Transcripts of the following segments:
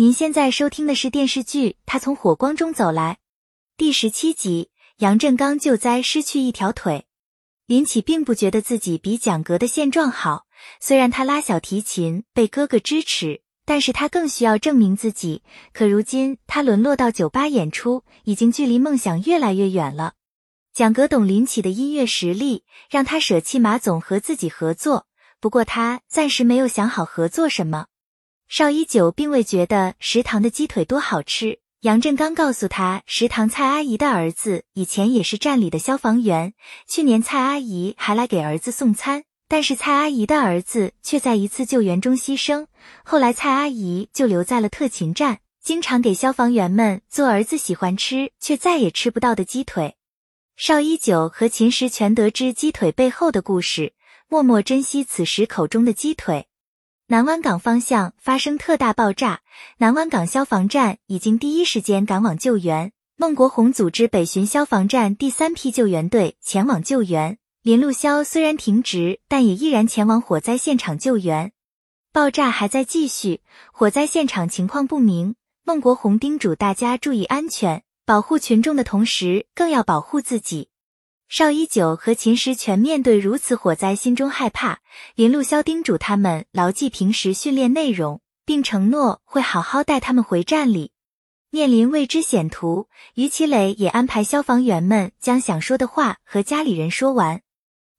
您现在收听的是电视剧《他从火光中走来》第十七集，杨振刚救灾失去一条腿。林启并不觉得自己比蒋格的现状好，虽然他拉小提琴被哥哥支持，但是他更需要证明自己。可如今他沦落到酒吧演出，已经距离梦想越来越远了。蒋格懂林启的音乐实力，让他舍弃马总和自己合作。不过他暂时没有想好合作什么。邵一九并未觉得食堂的鸡腿多好吃。杨振刚告诉他，食堂蔡阿姨的儿子以前也是站里的消防员，去年蔡阿姨还来给儿子送餐，但是蔡阿姨的儿子却在一次救援中牺牲。后来蔡阿姨就留在了特勤站，经常给消防员们做儿子喜欢吃却再也吃不到的鸡腿。邵一九和秦时全得知鸡腿背后的故事，默默珍惜此时口中的鸡腿。南湾港方向发生特大爆炸，南湾港消防站已经第一时间赶往救援。孟国红组织北巡消防站第三批救援队前往救援。林路潇虽然停职，但也依然前往火灾现场救援。爆炸还在继续，火灾现场情况不明。孟国红叮嘱大家注意安全，保护群众的同时，更要保护自己。邵一九和秦时全面对如此火灾，心中害怕。林路潇叮嘱他们牢记平时训练内容，并承诺会好好带他们回站里。面临未知险途，于其磊也安排消防员们将想说的话和家里人说完。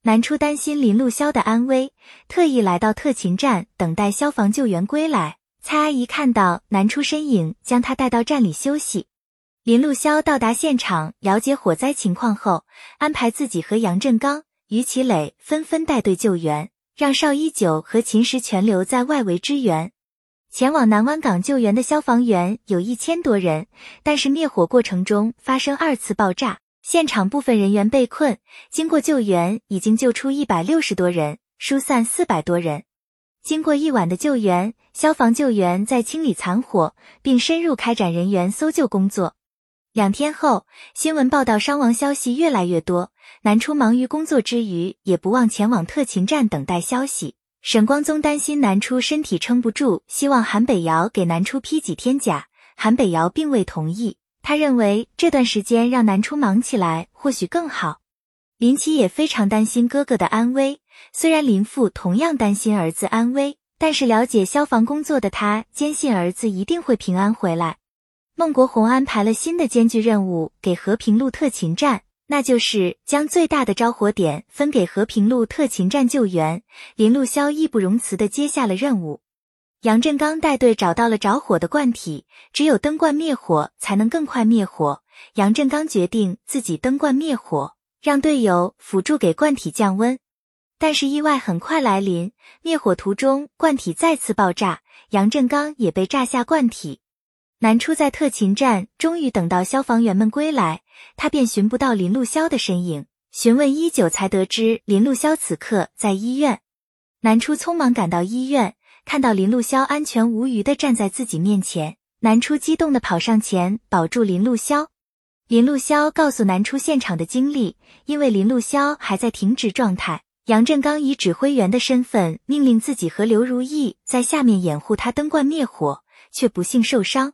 南初担心林路潇的安危，特意来到特勤站等待消防救援归来。蔡阿姨看到南初身影，将他带到站里休息。林路潇到达现场，了解火灾情况后，安排自己和杨振刚、于其磊纷纷带队救援，让邵一九和秦时全留在外围支援。前往南湾港救援的消防员有一千多人，但是灭火过程中发生二次爆炸，现场部分人员被困。经过救援，已经救出一百六十多人，疏散四百多人。经过一晚的救援，消防救援在清理残火，并深入开展人员搜救工作。两天后，新闻报道伤亡消息越来越多。南初忙于工作之余，也不忘前往特勤站等待消息。沈光宗担心南初身体撑不住，希望韩北瑶给南初批几天假。韩北瑶并未同意，他认为这段时间让南初忙起来或许更好。林奇也非常担心哥哥的安危，虽然林父同样担心儿子安危，但是了解消防工作的他坚信儿子一定会平安回来。孟国红安排了新的艰巨任务给和平路特勤站，那就是将最大的着火点分给和平路特勤站救援。林路潇义不容辞地接下了任务。杨振刚带队找到了着火的罐体，只有灯罐灭火才能更快灭火。杨振刚决定自己灯罐灭火，让队友辅助给罐体降温。但是意外很快来临，灭火途中罐体再次爆炸，杨振刚也被炸下罐体。南初在特勤站，终于等到消防员们归来，他便寻不到林路潇的身影。询问已久，才得知林路潇此刻在医院。南初匆忙赶到医院，看到林路潇安全无虞的站在自己面前，南初激动的跑上前保住林路潇。林路潇告诉南初现场的经历，因为林路潇还在停职状态，杨振刚以指挥员的身份命令自己和刘如意在下面掩护他登罐灭火，却不幸受伤。